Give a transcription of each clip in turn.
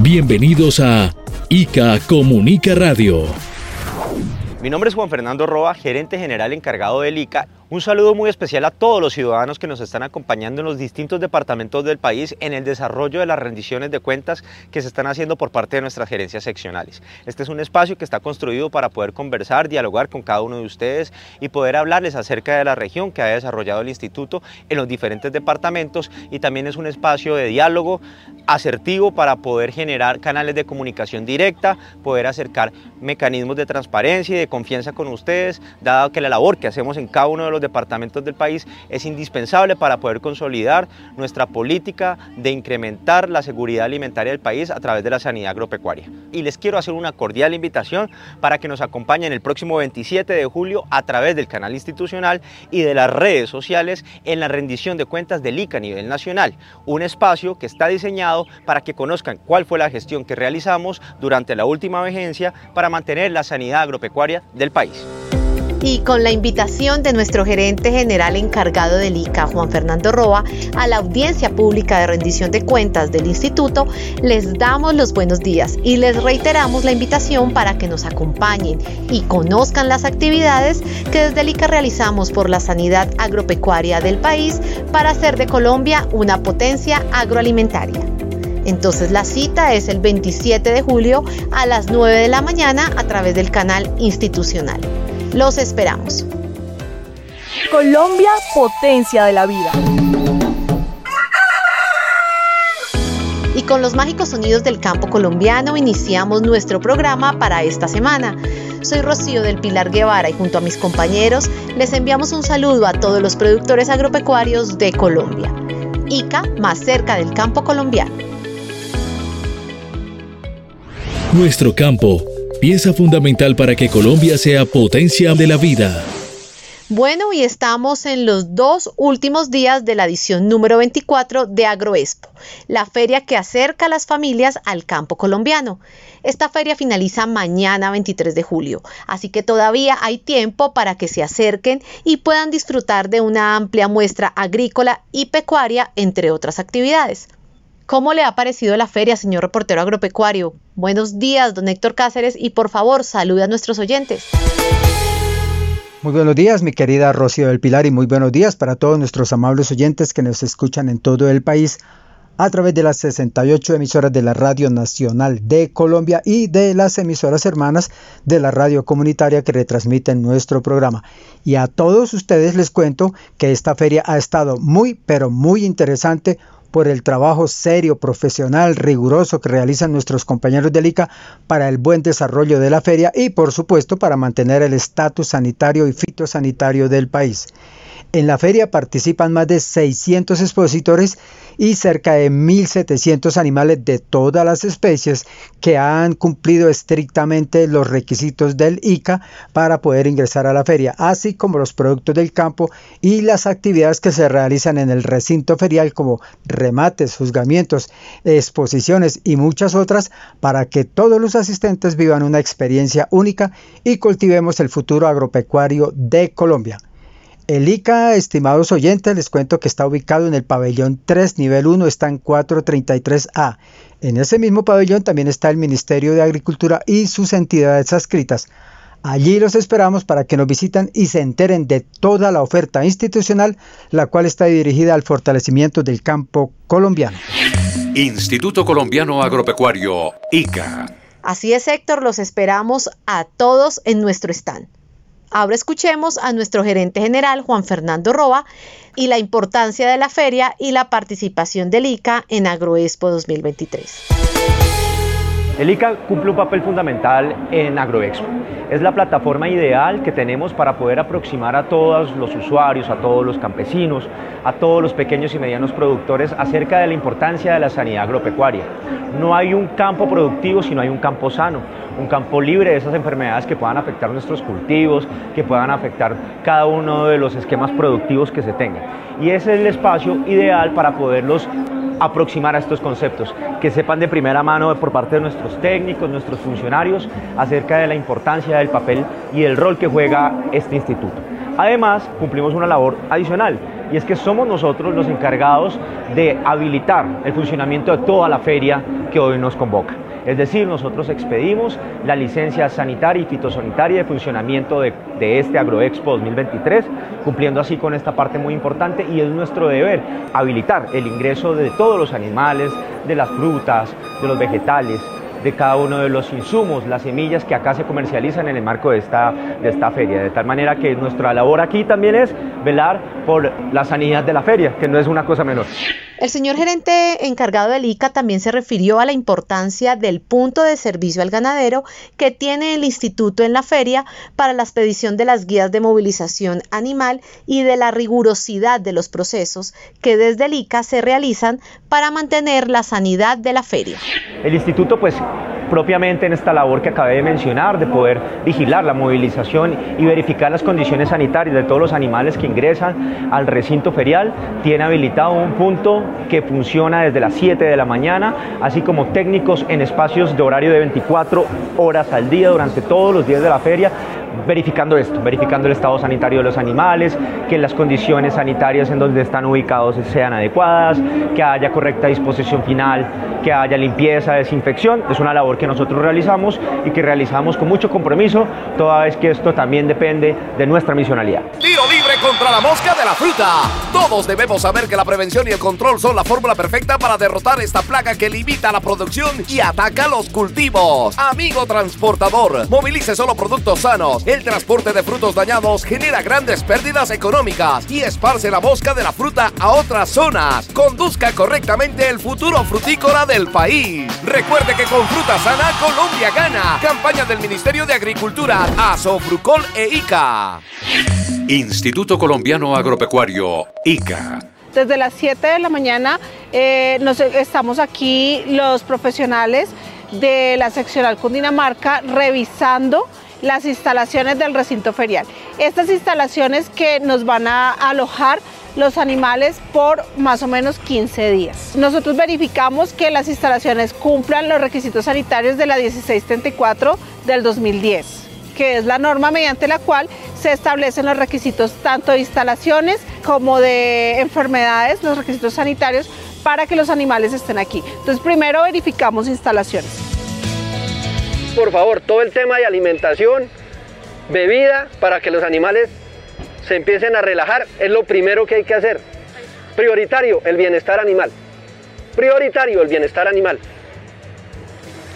Bienvenidos a ICA Comunica Radio. Mi nombre es Juan Fernando Roa, gerente general encargado del ICA. Un saludo muy especial a todos los ciudadanos que nos están acompañando en los distintos departamentos del país en el desarrollo de las rendiciones de cuentas que se están haciendo por parte de nuestras gerencias seccionales. Este es un espacio que está construido para poder conversar, dialogar con cada uno de ustedes y poder hablarles acerca de la región que ha desarrollado el instituto en los diferentes departamentos y también es un espacio de diálogo asertivo para poder generar canales de comunicación directa, poder acercar mecanismos de transparencia y de confianza con ustedes, dado que la labor que hacemos en cada uno de los departamentos del país es indispensable para poder consolidar nuestra política de incrementar la seguridad alimentaria del país a través de la sanidad agropecuaria. Y les quiero hacer una cordial invitación para que nos acompañen el próximo 27 de julio a través del canal institucional y de las redes sociales en la rendición de cuentas del ICA a nivel nacional, un espacio que está diseñado para que conozcan cuál fue la gestión que realizamos durante la última vigencia para mantener la sanidad agropecuaria del país. Y con la invitación de nuestro gerente general encargado del ICA, Juan Fernando Roa, a la audiencia pública de rendición de cuentas del instituto, les damos los buenos días y les reiteramos la invitación para que nos acompañen y conozcan las actividades que desde el ICA realizamos por la sanidad agropecuaria del país para hacer de Colombia una potencia agroalimentaria. Entonces la cita es el 27 de julio a las 9 de la mañana a través del canal institucional. Los esperamos. Colombia, potencia de la vida. Y con los mágicos sonidos del campo colombiano iniciamos nuestro programa para esta semana. Soy Rocío del Pilar Guevara y junto a mis compañeros les enviamos un saludo a todos los productores agropecuarios de Colombia. ICA más cerca del campo colombiano. Nuestro campo, pieza fundamental para que Colombia sea potencia de la vida. Bueno, y estamos en los dos últimos días de la edición número 24 de Agroexpo, la feria que acerca a las familias al campo colombiano. Esta feria finaliza mañana 23 de julio, así que todavía hay tiempo para que se acerquen y puedan disfrutar de una amplia muestra agrícola y pecuaria, entre otras actividades. ¿Cómo le ha parecido la feria, señor reportero agropecuario? Buenos días, don Héctor Cáceres, y por favor, salude a nuestros oyentes. Muy buenos días, mi querida Rocío del Pilar, y muy buenos días para todos nuestros amables oyentes que nos escuchan en todo el país a través de las 68 emisoras de la Radio Nacional de Colombia y de las emisoras hermanas de la radio comunitaria que retransmiten nuestro programa. Y a todos ustedes les cuento que esta feria ha estado muy, pero muy interesante por el trabajo serio, profesional, riguroso que realizan nuestros compañeros del ICA para el buen desarrollo de la feria y por supuesto para mantener el estatus sanitario y fitosanitario del país. En la feria participan más de 600 expositores y cerca de 1.700 animales de todas las especies que han cumplido estrictamente los requisitos del ICA para poder ingresar a la feria, así como los productos del campo y las actividades que se realizan en el recinto ferial como remates, juzgamientos, exposiciones y muchas otras para que todos los asistentes vivan una experiencia única y cultivemos el futuro agropecuario de Colombia. El ICA, estimados oyentes, les cuento que está ubicado en el pabellón 3, nivel 1, está en 433A. En ese mismo pabellón también está el Ministerio de Agricultura y sus entidades adscritas. Allí los esperamos para que nos visiten y se enteren de toda la oferta institucional, la cual está dirigida al fortalecimiento del campo colombiano. Instituto Colombiano Agropecuario, ICA. Así es, Héctor, los esperamos a todos en nuestro stand. Ahora escuchemos a nuestro gerente general, Juan Fernando Roa, y la importancia de la feria y la participación del ICA en Agroexpo 2023. El ICA cumple un papel fundamental en AgroExpo. Es la plataforma ideal que tenemos para poder aproximar a todos los usuarios, a todos los campesinos, a todos los pequeños y medianos productores acerca de la importancia de la sanidad agropecuaria. No hay un campo productivo si no hay un campo sano, un campo libre de esas enfermedades que puedan afectar nuestros cultivos, que puedan afectar cada uno de los esquemas productivos que se tengan. Y ese es el espacio ideal para poderlos aproximar a estos conceptos, que sepan de primera mano por parte de nuestros técnicos, nuestros funcionarios, acerca de la importancia del papel y el rol que juega este instituto. Además, cumplimos una labor adicional y es que somos nosotros los encargados de habilitar el funcionamiento de toda la feria que hoy nos convoca. Es decir, nosotros expedimos la licencia sanitaria y fitosanitaria de funcionamiento de, este Agroexpo 2023, cumpliendo así con esta parte muy importante y es nuestro deber habilitar el ingreso de todos los animales, de las frutas, de los vegetales, de cada uno de los insumos, las semillas que acá se comercializan en el marco de esta, de esta feria. De tal manera que nuestra labor aquí también es velar por la sanidad de la feria, que no es una cosa menor. El señor gerente encargado del ICA también se refirió a la importancia del punto de servicio al ganadero que tiene el instituto en la feria para la expedición de las guías de movilización animal y de la rigurosidad de los procesos que desde el ICA se realizan para mantener la sanidad de la feria. El instituto pues propiamente en esta labor que acabé de mencionar, de poder vigilar la movilización y verificar las condiciones sanitarias de todos los animales que ingresan al recinto ferial, tiene habilitado un punto que funciona desde las 7 de la mañana, así como técnicos en espacios de horario de 24 horas al día durante todos los días de la feria verificando esto, verificando el estado sanitario de los animales, que las condiciones sanitarias en donde están ubicados sean adecuadas, que haya correcta disposición final, que haya limpieza, desinfección. Es una labor que nosotros realizamos y que realizamos con mucho compromiso, toda vez que esto también depende de nuestra misionalidad. La mosca de la fruta. Todos debemos saber que la prevención y el control son la fórmula perfecta para derrotar esta plaga que limita la producción y ataca los cultivos. Amigo transportador, movilice solo productos sanos el transporte de frutos dañados genera grandes pérdidas económicas y esparce la mosca de la fruta a otras zonas. Conduzca correctamente el futuro frutícola del país. Recuerde que con fruta sana Colombia gana. Campaña del Ministerio de Agricultura, Asofrucol e ICA. Instituto Agropecuario, ICA. Desde las 7 de la mañana eh, nos, estamos aquí los profesionales de la seccional Cundinamarca revisando las instalaciones del recinto ferial. Estas instalaciones que nos van a alojar los animales por más o menos 15 días. Nosotros verificamos que las instalaciones cumplan los requisitos sanitarios de la 1634 del 2010, que es la norma mediante la cual se establecen los requisitos tanto de instalaciones como de enfermedades, los requisitos sanitarios para que los animales estén aquí. Entonces primero verificamos instalaciones por favor, todo el tema de alimentación, bebida, para que los animales se empiecen a relajar, es lo primero que hay que hacer. Prioritario, el bienestar animal. Prioritario, el bienestar animal.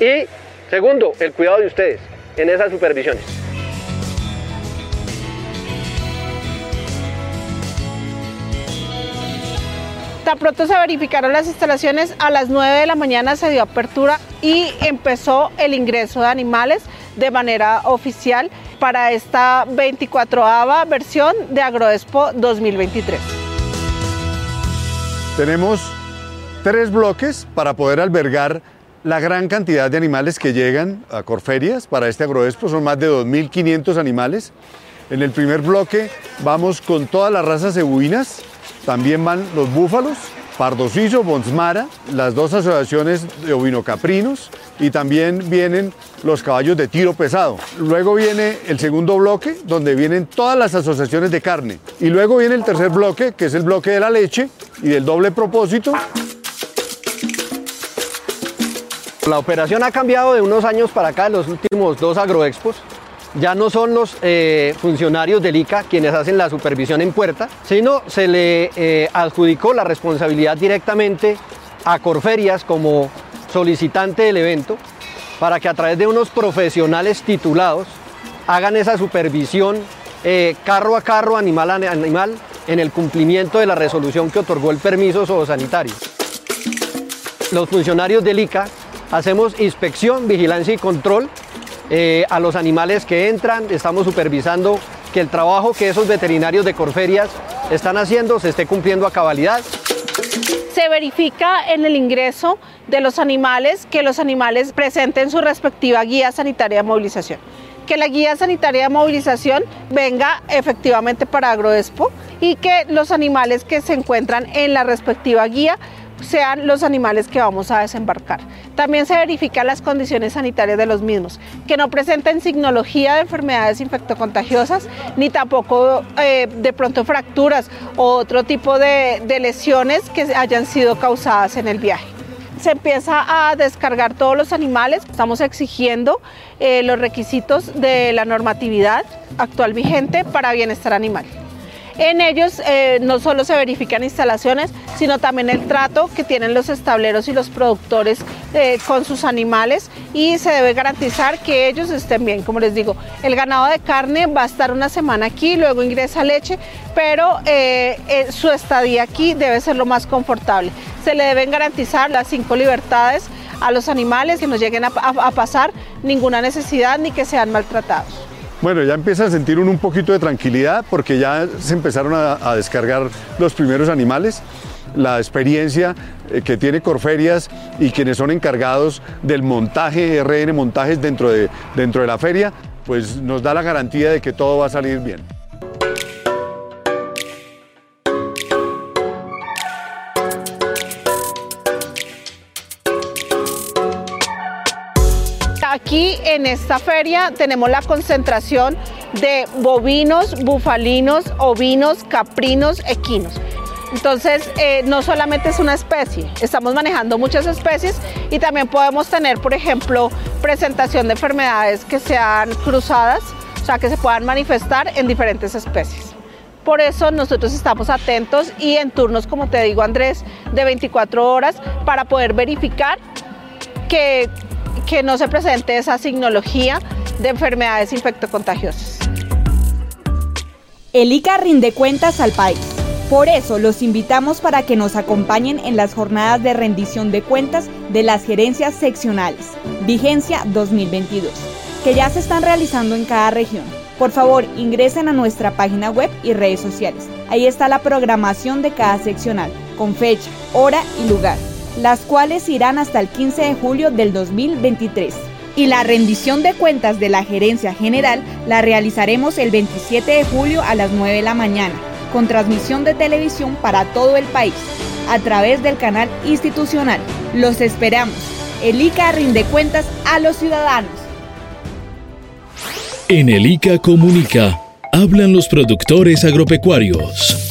Y segundo, el cuidado de ustedes en esas supervisiones. Tan pronto se verificaron las instalaciones, a las 9 de la mañana se dio apertura y empezó el ingreso de animales de manera oficial para esta 24ava versión de Agroexpo 2023. Tenemos tres bloques para poder albergar la gran cantidad de animales que llegan a Corferias para este Agroexpo, son más de 2.500 animales. En el primer bloque vamos con todas las razas cebuinas, también van los búfalos, Pardosiso, Bonsmara, las dos asociaciones de ovinocaprinos y también vienen los caballos de tiro pesado. Luego viene el segundo bloque, donde vienen todas las asociaciones de carne. Y luego viene el tercer bloque, que es el bloque de la leche y del doble propósito. La operación ha cambiado de unos años para acá, en los últimos dos agroexpos ya no son los eh, funcionarios del ICA quienes hacen la supervisión en puerta, sino se le eh, adjudicó la responsabilidad directamente a Corferias como solicitante del evento para que a través de unos profesionales titulados hagan esa supervisión eh, carro a carro, animal a animal, en el cumplimiento de la resolución que otorgó el permiso zoosanitario. Los funcionarios del ICA hacemos inspección, vigilancia y control eh, a los animales que entran, estamos supervisando que el trabajo que esos veterinarios de Corferias están haciendo se esté cumpliendo a cabalidad. Se verifica en el ingreso de los animales que los animales presenten su respectiva guía sanitaria de movilización. Que la guía sanitaria de movilización venga efectivamente para Agroexpo y que los animales que se encuentran en la respectiva guía sean los animales que vamos a desembarcar. También se verifican las condiciones sanitarias de los mismos, que no presenten signología de enfermedades infectocontagiosas, ni tampoco eh, de pronto fracturas o otro tipo de, lesiones que hayan sido causadas en el viaje se empieza a descargar todos los animales. Estamos exigiendo eh, los requisitos de la normatividad actual vigente para bienestar animal. En ellos eh, no solo se verifican instalaciones, sino también el trato que tienen los estableros y los productores eh, con sus animales y se debe garantizar que ellos estén bien. Como les digo, el ganado de carne va a estar una semana aquí, luego ingresa leche, pero eh, su estadía aquí debe ser lo más confortable. Se le deben garantizar las cinco libertades a los animales que no lleguen a pasar ninguna necesidad ni que sean maltratados. Bueno, ya empieza a sentir un poquito de tranquilidad porque ya se empezaron a, descargar los primeros animales la experiencia eh, que tiene Corferias y quienes son encargados del montaje, RN Montajes dentro de, dentro de la feria, pues nos da la garantía de que todo va a salir bien. Aquí en esta feria tenemos la concentración de bovinos, bufalinos, ovinos, caprinos, equinos. Entonces, eh, no solamente es una especie, estamos manejando muchas especies y también podemos tener, por ejemplo, presentación de enfermedades que sean cruzadas, o sea, que se puedan manifestar en diferentes especies. Por eso nosotros estamos atentos y en turnos, como te digo Andrés, de 24 horas para poder verificar que que no se presente esa signología de enfermedades infectocontagiosas. El ICA rinde cuentas al país. Por eso los invitamos para que nos acompañen en las jornadas de rendición de cuentas de las gerencias seccionales, vigencia 2022, que ya se están realizando en cada región. Por favor, ingresen a nuestra página web y redes sociales. Ahí está la programación de cada seccional, con fecha, hora y lugar las cuales irán hasta el 15 de julio del 2023. Y la rendición de cuentas de la gerencia general la realizaremos el 27 de julio a las 9 de la mañana, con transmisión de televisión para todo el país, a través del canal institucional. Los esperamos. El ICA rinde cuentas a los ciudadanos. En el ICA Comunica, hablan los productores agropecuarios.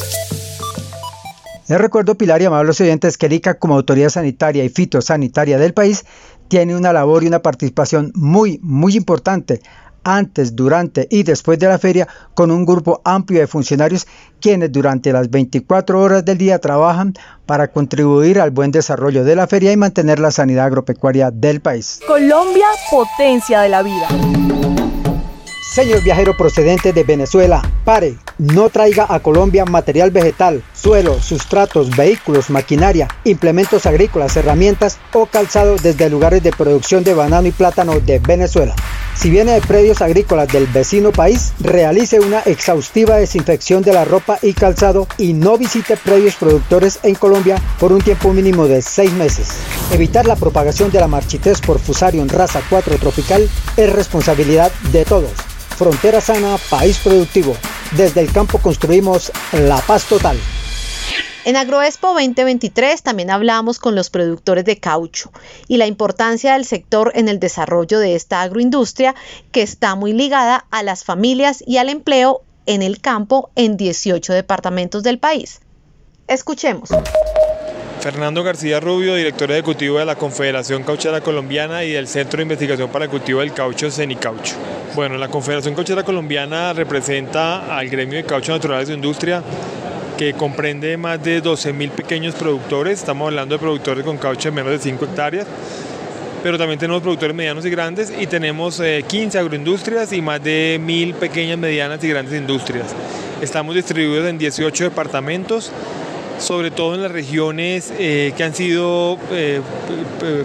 Les recuerdo, Pilar y amables oyentes, que el ICA como autoridad sanitaria y fitosanitaria del país tiene una labor y una participación muy, muy importante antes, durante y después de la feria con un grupo amplio de funcionarios quienes durante las 24 horas del día trabajan para contribuir al buen desarrollo de la feria y mantener la sanidad agropecuaria del país. Colombia, potencia de la vida. Señor viajero procedente de Venezuela, pare, no traiga a Colombia material vegetal, suelo, sustratos, vehículos, maquinaria, implementos agrícolas, herramientas o calzado desde lugares de producción de banano y plátano de Venezuela. Si viene de predios agrícolas del vecino país, realice una exhaustiva desinfección de la ropa y calzado y no visite predios productores en Colombia por un tiempo mínimo de seis meses. Evitar la propagación de la marchitez por Fusarium raza 4 tropical es responsabilidad de todos. Frontera sana, país productivo. Desde el campo construimos la paz total. En Agroexpo 2023 también hablamos con los productores de caucho y la importancia del sector en el desarrollo de esta agroindustria que está muy ligada a las familias y al empleo en el campo en 18 departamentos del país. Escuchemos. Fernando García Rubio, director ejecutivo de la Confederación Cauchera Colombiana y del Centro de Investigación para el Cultivo del Caucho, Cenicaucho. Bueno, la Confederación Cauchera Colombiana representa al gremio de caucho naturales de industria que comprende más de 12.000 pequeños productores, estamos hablando de productores con caucho de menos de 5 hectáreas, pero también tenemos productores medianos y grandes y tenemos 15 eh, agroindustrias y más de 1.000 pequeñas, medianas y grandes industrias. Estamos distribuidos en 18 departamentos sobre todo en las regiones eh, que han sido eh,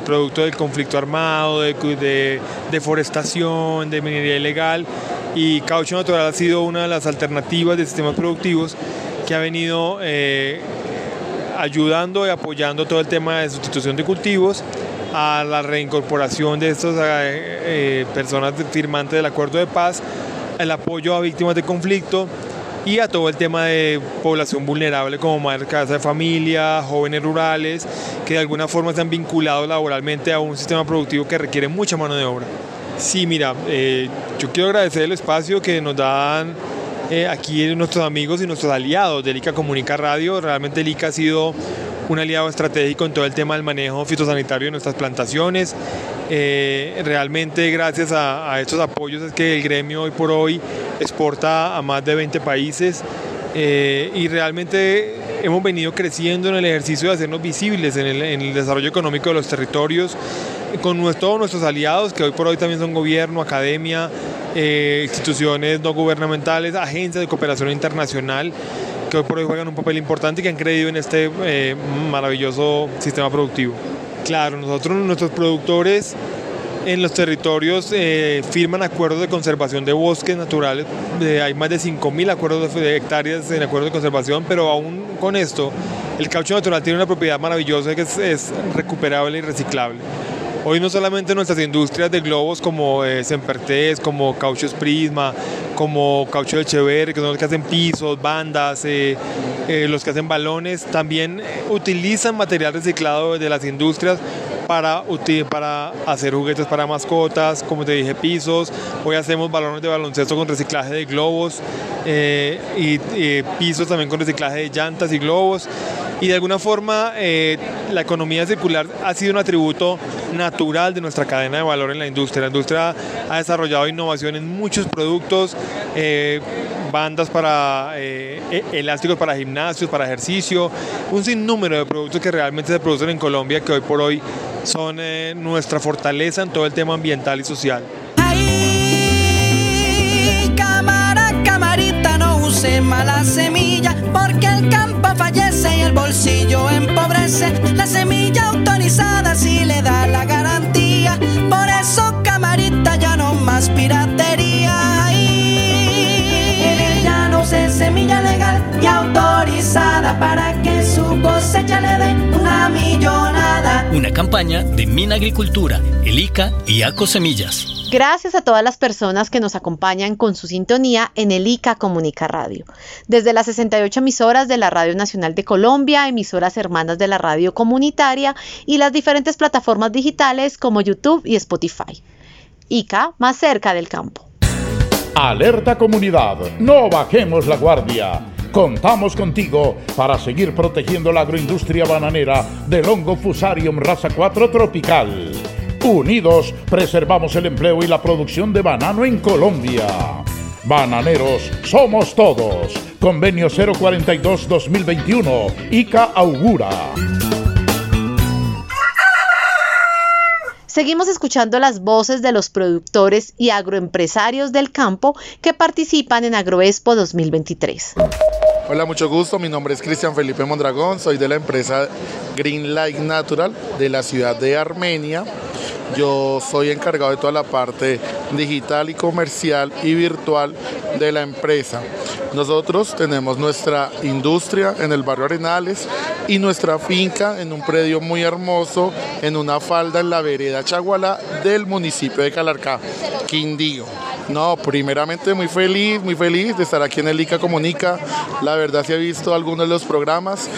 producto del conflicto armado, de, deforestación, de minería ilegal y caucho natural ha sido una de las alternativas de sistemas productivos que ha venido eh, ayudando y apoyando todo el tema de sustitución de cultivos a la reincorporación de estas personas firmantes del acuerdo de paz, el apoyo a víctimas de conflicto y a todo el tema de población vulnerable como madres casa de familia, jóvenes rurales, que de alguna forma se han vinculado laboralmente a un sistema productivo que requiere mucha mano de obra. Sí, mira, eh, yo quiero agradecer el espacio que nos dan eh, aquí nuestros amigos y nuestros aliados de ICA Comunica Radio. Realmente el ICA ha sido un aliado estratégico en todo el tema del manejo fitosanitario de nuestras plantaciones. Eh, realmente gracias a, estos apoyos es que el gremio hoy por hoy exporta a más de 20 países eh, y realmente hemos venido creciendo en el ejercicio de hacernos visibles en el, desarrollo económico de los territorios con todos nuestros aliados, que hoy por hoy también son gobierno, academia, eh, instituciones no gubernamentales, agencias de cooperación internacional, que hoy por hoy juegan un papel importante y que han creído en este maravilloso sistema productivo. Claro, nosotros, nuestros productores en los territorios eh, firman acuerdos de conservación de bosques naturales. hay más de 5.000 acuerdos de hectáreas en acuerdos de conservación, pero aún con esto, el caucho natural tiene una propiedad maravillosa que es, recuperable y reciclable. Hoy no solamente nuestras industrias de globos como eh, Sempertés, como Cauchos Prisma, como Caucho de Chever, que son los que hacen pisos, bandas, eh, eh, los que hacen balones, también utilizan material reciclado de las industrias para, para hacer juguetes para mascotas, como te dije, pisos. Hoy hacemos balones de baloncesto con reciclaje de globos y pisos también con reciclaje de llantas y globos y de alguna forma eh, la economía circular ha sido un atributo natural de nuestra cadena de valor en la industria. La industria ha desarrollado innovación en muchos productos, eh, bandas para eh, e-, elásticos para gimnasios, para ejercicio, un sinnúmero de productos que realmente se producen en Colombia que hoy por hoy son nuestra fortaleza en todo el tema ambiental y social. Mala semilla, porque el campo fallece y el bolsillo empobrece. La semilla autorizada si le da la garantía, por eso camarita ya no más piratería. En el se semilla legal y autorizada para que su cosecha le dé una millonada. Una campaña de Mina Agricultura, el y ACO Semillas. Gracias a todas las personas que nos acompañan con su sintonía en el ICA Comunica Radio. Desde las 68 emisoras de la Radio Nacional de Colombia, emisoras hermanas de la radio comunitaria y las diferentes plataformas digitales como YouTube y Spotify. ICA más cerca del campo. Alerta comunidad, no bajemos la guardia. Contamos contigo para seguir protegiendo la agroindustria bananera del hongo Fusarium raza 4 tropical. Unidos preservamos el empleo y la producción de banano en Colombia. Bananeros somos todos. Convenio 042-2021. ICA augura. Seguimos escuchando las voces de los productores y agroempresarios del campo que participan en Agroexpo 2023. Hola, mucho gusto. Mi nombre es Cristian Felipe Mondragón. Soy de la empresa Green Light Natural de la ciudad de Armenia. Yo soy encargado de toda la parte digital y comercial y virtual de la empresa. Nosotros tenemos nuestra industria en el barrio Arenales y nuestra finca en un predio muy hermoso, en una falda en la vereda Chagualá del municipio de Calarcá, Quindío. No, primeramente muy feliz, muy feliz de estar aquí en el ICA Comunica. La verdad si he visto algunos de los programas,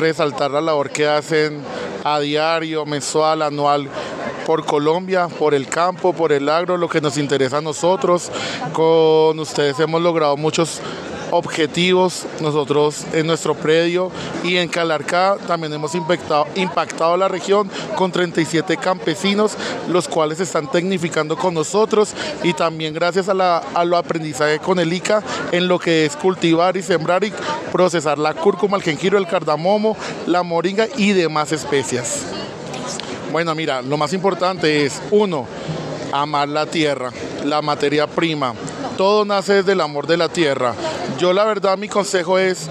resaltar la labor que hacen a diario, mensual, anual por Colombia, por el campo, por el agro, lo que nos interesa a nosotros. Con ustedes hemos logrado muchos objetivos nosotros en nuestro predio y en Calarcá también hemos impactado, la región con 37 campesinos, los cuales están tecnificando con nosotros y también gracias a, a lo aprendizaje con el ICA en lo que es cultivar y sembrar y procesar la cúrcuma, el jengibre, el cardamomo, la moringa y demás especias. Bueno, mira, lo más importante es, uno, amar la tierra, la materia prima. Todo nace desde el amor de la tierra. Yo la verdad mi consejo es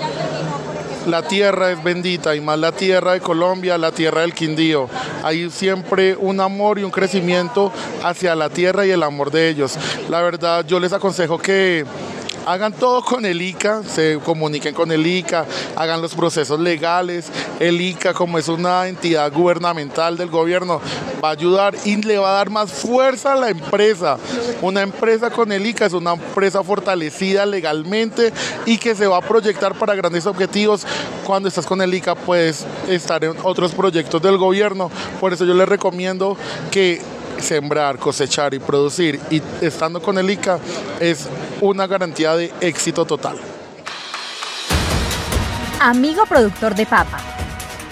la tierra es bendita y más la tierra de Colombia, la tierra del Quindío. Hay siempre un amor y un crecimiento hacia la tierra y el amor de ellos. La verdad, yo les aconsejo que hagan todo con el ICA, se comuniquen con el ICA, hagan los procesos legales. El ICA, como es una entidad gubernamental del gobierno, va a ayudar y le va a dar más fuerza a la empresa. Una empresa con el ICA es una empresa fortalecida legalmente y que se va a proyectar para grandes objetivos. Cuando estás con el ICA puedes estar en otros proyectos del gobierno. Por eso yo les recomiendo que sembrar, cosechar y producir y estando con el ICA es una garantía de éxito total. Amigo productor de papa,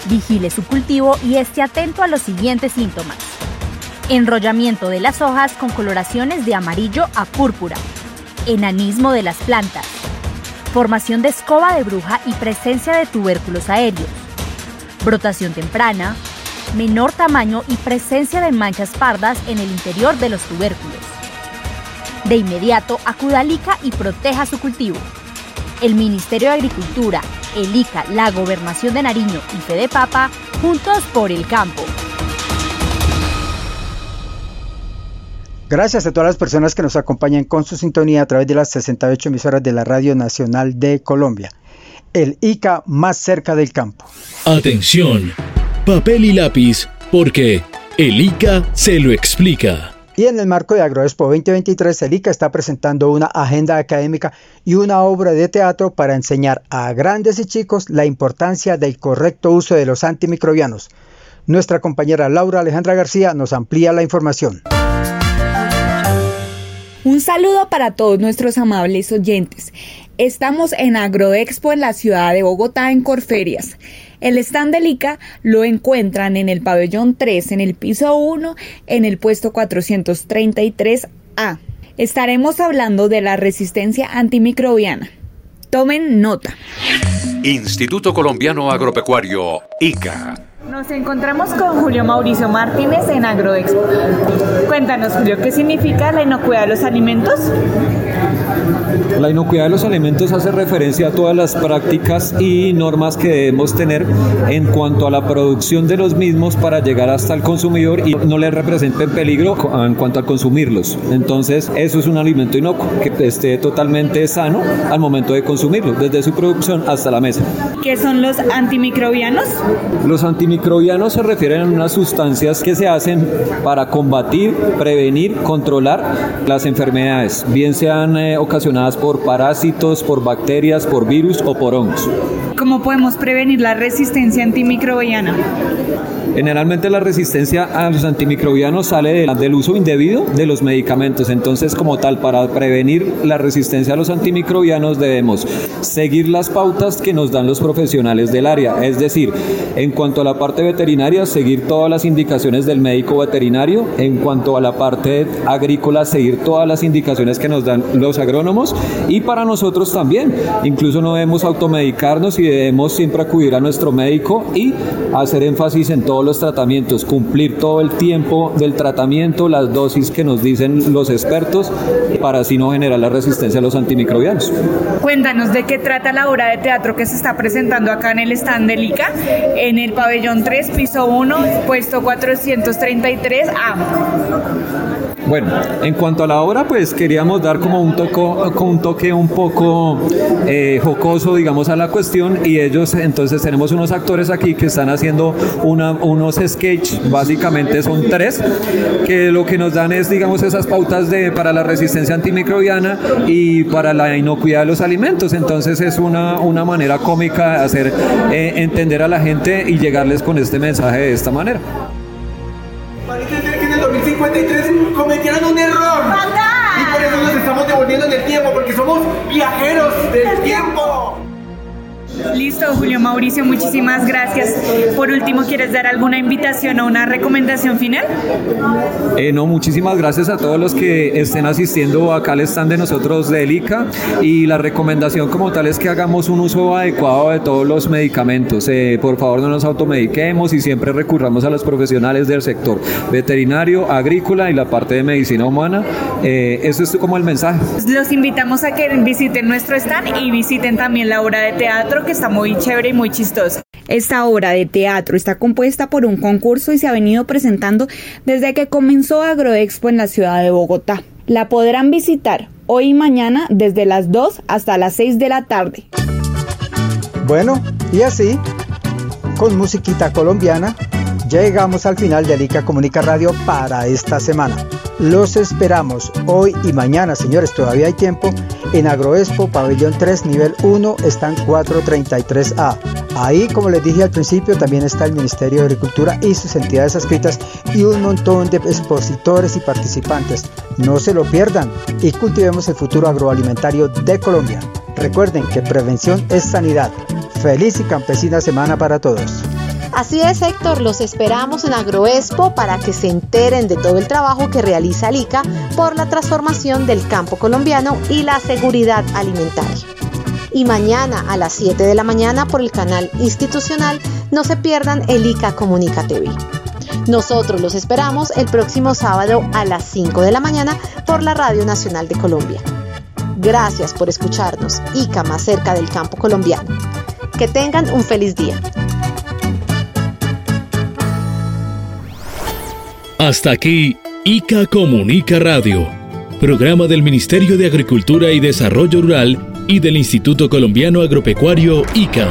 vigile su cultivo y esté atento a los siguientes síntomas. Enrollamiento de las hojas con coloraciones de amarillo a púrpura. Enanismo de las plantas. Formación de escoba de bruja y presencia de tubérculos aéreos. Brotación temprana, menor tamaño y presencia de manchas pardas en el interior de los tubérculos. De inmediato acuda al ICA y proteja su cultivo. El Ministerio de Agricultura, el ICA, la Gobernación de Nariño y Fede Papa, juntos por el campo. Gracias a todas las personas que nos acompañan con su sintonía a través de las 68 emisoras de la Radio Nacional de Colombia. El ICA más cerca del campo. Atención papel y lápiz, porque el ICA se lo explica. Y en el marco de AgroExpo 2023, el ICA está presentando una agenda académica y una obra de teatro para enseñar a grandes y chicos la importancia del correcto uso de los antimicrobianos. Nuestra compañera Laura Alejandra García nos amplía la información. Un saludo para todos nuestros amables oyentes. Estamos en Agroexpo en la ciudad de Bogotá, en Corferias. El stand del ICA lo encuentran en el pabellón 3, en el piso 1, en el puesto 433A. Estaremos hablando de la resistencia antimicrobiana. Tomen nota. Instituto Colombiano Agropecuario, ICA nos encontramos con Julio Mauricio Martínez en Agroexpo. Cuéntanos, Julio, ¿qué significa la inocuidad de los alimentos? La inocuidad de los alimentos hace referencia a todas las prácticas y normas que debemos tener en cuanto a la producción de los mismos para llegar hasta el consumidor y no le representen peligro en cuanto a consumirlos. Entonces, eso es un alimento inocuo, que esté totalmente sano al momento de consumirlo, desde su producción hasta la mesa. ¿Qué son los antimicrobianos? Los antimicrobianos Microbianos se refieren a unas sustancias que se hacen para combatir, prevenir, controlar las enfermedades, bien sean eh, ocasionadas por parásitos, por bacterias, por virus o por hongos. ¿Cómo podemos prevenir la resistencia antimicrobiana? Generalmente la resistencia a los antimicrobianos sale del uso indebido de los medicamentos. Entonces, como tal, para prevenir la resistencia a los antimicrobianos debemos seguir las pautas que nos dan los profesionales del área. Es decir, en cuanto a la parte veterinaria, seguir todas las indicaciones del médico veterinario. En cuanto a la parte agrícola, seguir todas las indicaciones que nos dan los agrónomos. Y para nosotros también. Incluso no debemos automedicarnos y debemos siempre acudir a nuestro médico y hacer énfasis en todos los tratamientos, cumplir todo el tiempo del tratamiento, las dosis que nos dicen los expertos, para así no generar la resistencia a los antimicrobianos. Cuéntanos de qué trata la obra de teatro que se está presentando acá en el stand del ICA, en el pabellón 3, piso 1, puesto 433A. Bueno, en cuanto a la obra, pues queríamos dar como un, toco, un toque un poco eh, jocoso, digamos, a la cuestión y ellos, entonces tenemos unos actores aquí que están haciendo una, unos sketches, básicamente son tres, que lo que nos dan es, digamos, esas pautas de, para la resistencia antimicrobiana y para la inocuidad de los alimentos, entonces es una, una manera cómica de hacer eh, entender a la gente y llegarles con este mensaje de esta manera. 53 cometieron un error. Y por eso nos estamos devolviendo en el tiempo, porque somos viajeros del tiempo. Listo, Julio Mauricio, muchísimas gracias. Por último, ¿quieres dar alguna invitación o una recomendación final? Eh, no, muchísimas gracias a todos los que estén asistiendo acá al stand de nosotros de ELICA y la recomendación como tal es que hagamos un uso adecuado de todos los medicamentos. Eh, por favor, no nos automediquemos y siempre recurramos a los profesionales del sector veterinario, agrícola y la parte de medicina humana. Eh, eso es como el mensaje. Los invitamos a que visiten nuestro stand y visiten también la obra de teatro está muy chévere y muy chistosa. Esta obra de teatro está compuesta por un concurso y se ha venido presentando desde que comenzó Agroexpo en la ciudad de Bogotá. La podrán visitar hoy y mañana desde las 2 hasta las 6 de la tarde. Bueno, y así, con musiquita colombiana, llegamos al final de Alica Comunica Radio para esta semana. Los esperamos hoy y mañana, señores, todavía hay tiempo, en Agroexpo, pabellón 3, nivel 1, están 433A. Ahí, como les dije al principio, también está el Ministerio de Agricultura y sus entidades adscritas y un montón de expositores y participantes. No se lo pierdan y cultivemos el futuro agroalimentario de Colombia. Recuerden que prevención es sanidad. Feliz y campesina semana para todos. Así es, Héctor, los esperamos en Agroexpo para que se enteren de todo el trabajo que realiza ICA por la transformación del campo colombiano y la seguridad alimentaria. Y mañana a las 7 de la mañana por el canal institucional no se pierdan el ICA Comunica TV. Nosotros los esperamos el próximo sábado a las 5 de la mañana por la Radio Nacional de Colombia. Gracias por escucharnos, ICA más cerca del campo colombiano. Que tengan un feliz día. Hasta aquí, ICA Comunica Radio, programa del Ministerio de Agricultura y Desarrollo Rural y del Instituto Colombiano Agropecuario ICA.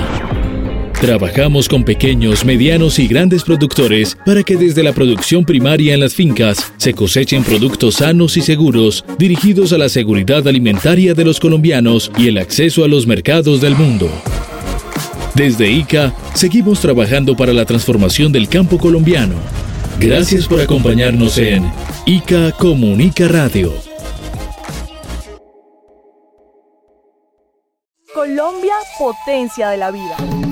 Trabajamos con pequeños, medianos y grandes productores para que desde la producción primaria en las fincas se cosechen productos sanos y seguros dirigidos a la seguridad alimentaria de los colombianos y el acceso a los mercados del mundo. Desde ICA seguimos trabajando para la transformación del campo colombiano Gracias por acompañarnos en ICA Comunica Radio. Colombia, potencia de la vida.